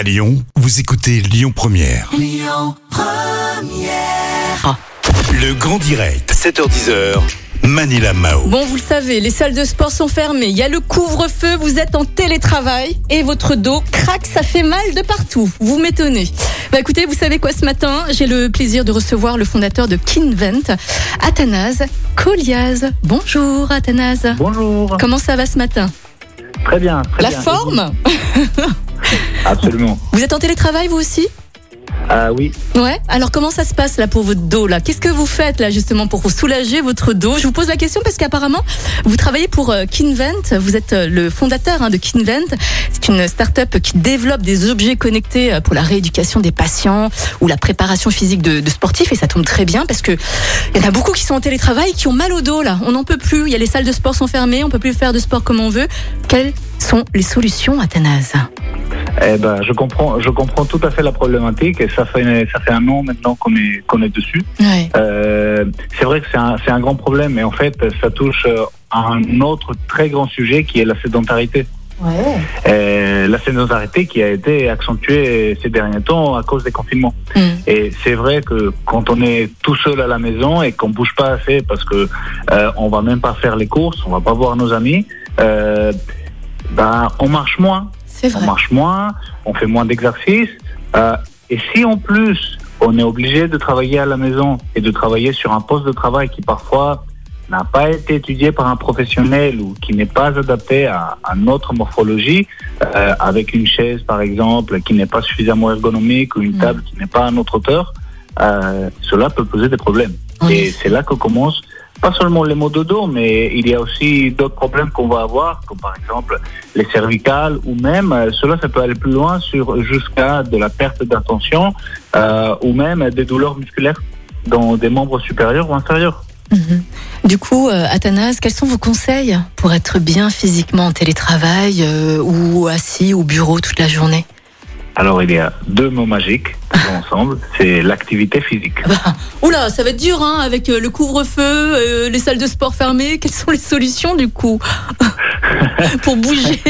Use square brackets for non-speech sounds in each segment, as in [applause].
À Lyon, vous écoutez Lyon Première. Le grand direct, 7h10h. Manila Mao. Bon, vous le savez, les salles de sport sont fermées. Il y a le couvre-feu, vous êtes en télétravail et votre dos craque, ça fait mal de partout. Vous m'étonnez. Bah écoutez, vous savez quoi ce matin J'ai le plaisir de recevoir le fondateur de Kinvent, Athanase Koliaz. Bonjour Athanase. Bonjour. Comment ça va ce matin? Très bien. Très La bien. forme? [laughs] Absolument. Vous êtes en télétravail vous aussi? Ah oui. Ouais. Alors comment ça se passe là pour votre dos là? Qu'est-ce que vous faites là justement pour soulager votre dos? Je vous pose la question parce qu'apparemment vous travaillez pour euh, Kinvent. Vous êtes euh, le fondateur hein, de Kinvent. C'est une start-up qui développe des objets connectés euh, pour la rééducation des patients ou la préparation physique de, de sportifs et ça tombe très bien parce que il y en a beaucoup qui sont en télétravail qui ont mal au dos là. On n'en peut plus. Il y a les salles de sport sont fermées. On peut plus faire de sport comme on veut. Quelles sont les solutions, Athanase? Eh ben, je comprends, je comprends tout à fait la problématique et ça fait, ça fait un an maintenant qu'on est, qu'on est dessus. Ouais. Euh, c'est vrai que c'est un, c'est un grand problème, mais en fait, ça touche euh, à un autre très grand sujet qui est la sédentarité. Ouais. Euh, la sédentarité qui a été accentuée ces derniers temps à cause des confinements. Hmm. Et c'est vrai que quand on est tout seul à la maison et qu'on bouge pas assez parce que euh, on va même pas faire les courses, on va pas voir nos amis, euh, ben on marche moins, on marche moins, on fait moins d'exercices. euh, et si en plus on est obligé de travailler à la maison et de travailler sur un poste de travail qui parfois n'a pas été étudié par un professionnel ou qui n'est pas adapté à, à notre morphologie, euh, avec une chaise par exemple qui n'est pas suffisamment ergonomique ou une Mm. table qui n'est pas à notre hauteur, euh, cela peut poser des problèmes. Et c'est là que commencent pas seulement les maux de dos, mais il y a aussi d'autres problèmes qu'on va avoir, comme par exemple les cervicales ou même, euh, cela ça peut aller plus loin sur jusqu'à de la perte d'attention euh, ou même des douleurs musculaires dans des membres supérieurs ou inférieurs. Mhm. Du coup, euh, Athanase, quels sont vos conseils pour être bien physiquement en télétravail euh, ou assis au bureau toute la journée? Alors il y a deux mots magiques ensemble, [laughs] c'est l'activité physique. Oula, ça va être dur, hein, avec euh, le couvre-feu, euh, les salles de sport fermées. Quelles sont les solutions du coup [laughs] pour bouger?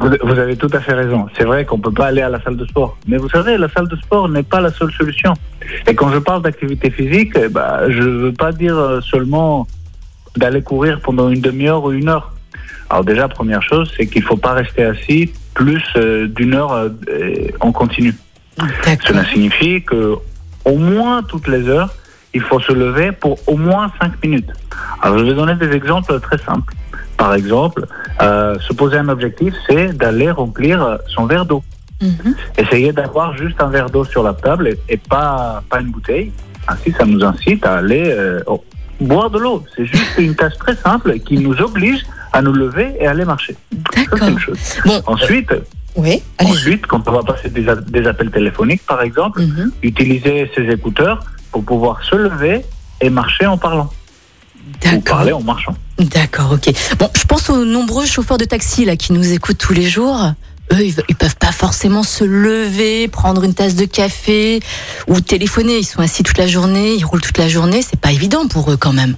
Vous, vous avez tout à fait raison. C'est vrai qu'on peut pas aller à la salle de sport. Mais vous savez, la salle de sport n'est pas la seule solution. Et quand je parle d'activité physique, eh ben, je veux pas dire euh, seulement d'aller courir pendant une demi-heure ou une heure. Alors déjà, première chose, c'est qu'il faut pas rester assis plus euh, d'une heure euh, euh, en continu. Cela signifie que au moins toutes les heures, il faut se lever pour au moins 5 minutes. Alors je vais donner des exemples très simples. Par exemple, euh, se poser un objectif, c'est d'aller remplir son verre d'eau. Mhm. Essayer d'avoir juste un verre d'eau sur la table et, et pas, pas une bouteille. Ainsi, ça nous incite à aller euh, boire de l'eau. C'est juste une tâche très simple qui nous oblige à nous lever et aller marcher. D'accord. Bon, Ensuite, oui, ensuite, quand on va passer des, appels téléphoniques, par exemple, Mhm. utiliser ses écouteurs pour pouvoir se lever et marcher en parlant. Ou parler en marchant. D'accord, ok. Bon, je pense aux nombreux chauffeurs de taxi là qui nous écoutent tous les jours. Eux, ils, ils peuvent pas forcément se lever, prendre une tasse de café ou téléphoner. Ils sont assis toute la journée, ils roulent toute la journée. C'est pas évident pour eux quand même.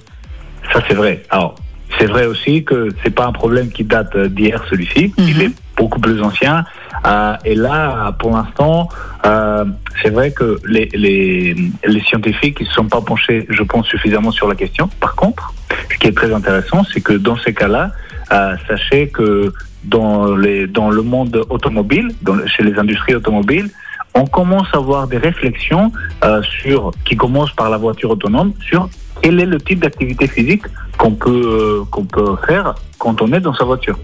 Ça, c'est vrai. Alors, c'est vrai aussi que c'est pas un problème qui date d'hier, celui-ci. Mhm. Il est beaucoup plus ancien. Euh, et là, pour l'instant, euh, c'est vrai que les, les, les scientifiques ne se sont pas penchés, je pense, suffisamment sur la question. Par contre, ce qui est très intéressant, c'est que dans ces cas-là, euh, sachez que dans, les, dans le monde automobile, dans, chez les industries automobiles, on commence à avoir des réflexions sur, qui commencent par la voiture autonome, sur quel est le type d'activité physique qu'on peut, euh, qu'on peut faire quand on est dans sa voiture?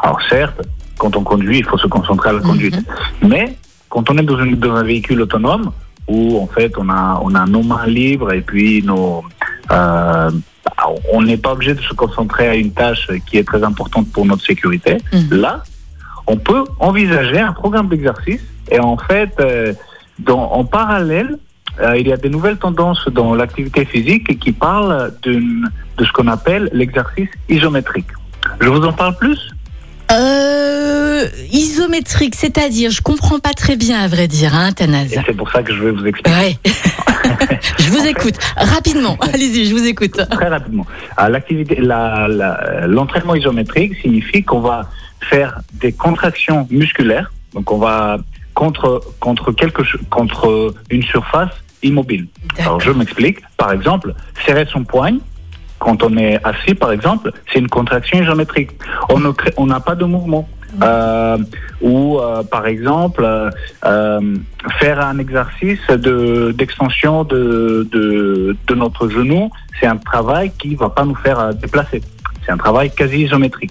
Alors certes, quand on conduit, il faut se concentrer à la conduite. Mais quand on est dans, une- dans un véhicule autonome, où en fait on a, on a nos mains libres et puis nos, euh, on n'est pas obligé de se concentrer à une tâche qui est très importante pour notre sécurité, Mhm. là, on peut envisager un programme d'exercice et en fait, euh, dans, en parallèle, euh, il y a des nouvelles tendances dans l'activité physique qui parlent de ce qu'on appelle l'exercice isométrique. Je vous en parle plus? Euh, isométrique, c'est-à-dire, je comprends pas très bien à vrai dire, hein, Athanase. et c'est pour ça que je vais vous expliquer. Ouais. [laughs] je vous écoute rapidement. [laughs] Allez-y, je vous écoute. Très rapidement. Euh, L'activité, la- la- l'entraînement isométrique signifie qu'on va faire des contractions musculaires Donc on va contre contre quelque contre une surface immobile. Alors je m'explique. Par exemple, serrer son poing quand on est assis, par exemple, c'est une contraction isométrique. On ne crée- on n'a pas de mouvement. Euh, ou euh, par exemple euh, faire un exercice de d'extension de, de de notre genou, c'est un travail qui va pas nous faire déplacer. C'est un travail quasi isométrique.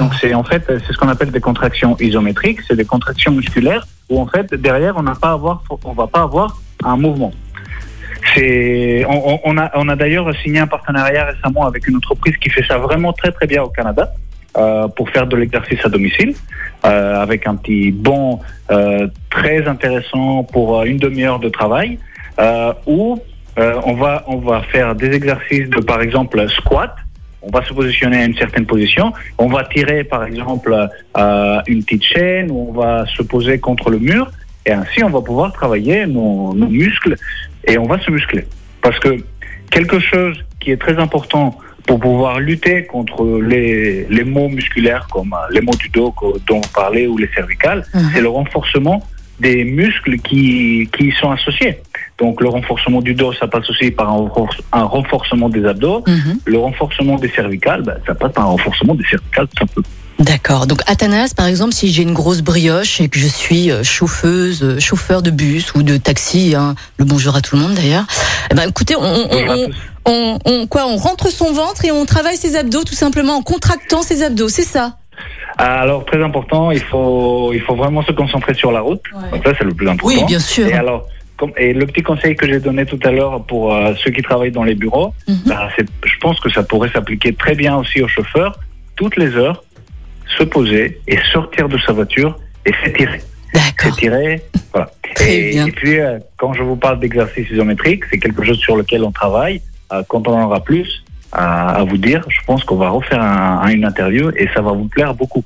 Donc c'est en fait c'est ce qu'on appelle des contractions isométriques, c'est des contractions musculaires où en fait derrière on n'a pas avoir on va pas avoir un mouvement. C'est on, on- a on a d'ailleurs signé un partenariat récemment avec une entreprise qui fait ça vraiment très très bien au Canada euh, pour faire de l'exercice à domicile euh, avec un petit bon euh, très intéressant pour euh, une demi-heure de travail euh, où euh, on va on va faire des exercices de par exemple squat. On va se positionner à une certaine position, on va tirer par exemple une petite chaîne, ou on va se poser contre le mur, et ainsi on va pouvoir travailler nos, nos muscles et on va se muscler. Parce que quelque chose qui est très important pour pouvoir lutter contre les, les maux musculaires comme euh, les maux du dos dont vous parlez ou les cervicales, Mhm. c'est le renforcement des muscles qui, qui y sont associés. Donc le renforcement du dos, ça passe aussi par un, renfor- un renforcement des abdos. Mhm. Le renforcement des cervicales, ben, ça passe par un renforcement des cervicales tout simplement. D'accord. Donc Athanas, par exemple, si j'ai une grosse brioche et que je suis euh, chauffeuse, euh, chauffeur de bus ou de taxi, hein, le bonjour à tout le monde d'ailleurs. Eh ben, écoutez, on, quoi, on rentre son ventre et on travaille ses abdos tout simplement en contractant ses abdos, c'est ça? Alors très important, il faut, il faut vraiment se concentrer sur la route. Donc ça c'est le plus important. Oui, bien sûr. Et alors, et le petit conseil que j'ai donné tout à l'heure pour euh, ceux qui travaillent dans les bureaux, Mhm. bah, je pense que ça pourrait s'appliquer très bien aussi aux chauffeurs. Toutes les heures, se poser et sortir de sa voiture et s'étirer. D'accord. S'étirer, voilà. Très et, bien. et puis, euh, quand je vous parle d'exercice isométrique, c'est quelque chose sur lequel on travaille. Euh, quand on en aura plus à, à vous dire, je pense qu'on va refaire un, un- une interview et ça va vous plaire beaucoup.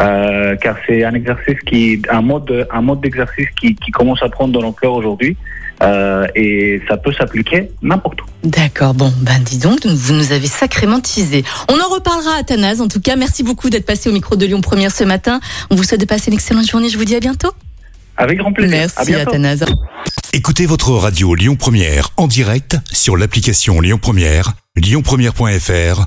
Euh, car c'est un exercice qui, un mode, un mode d'exercice qui, qui commence à prendre de l'ampleur aujourd'hui. Euh, et ça peut s'appliquer n'importe où. D'accord. Bon, ben dis donc, vous nous avez sacrément teasé. On en reparlera, Athanas. En tout cas, merci beaucoup d'être passé au micro de Lyon Première ce matin. On vous souhaite de passer une excellente journée. Je vous dis à bientôt. Avec grand plaisir. à Merci, bientôt. Athanas. Écoutez votre radio Lyon Première en direct sur l'application Lyon Première, lyonpremière.fr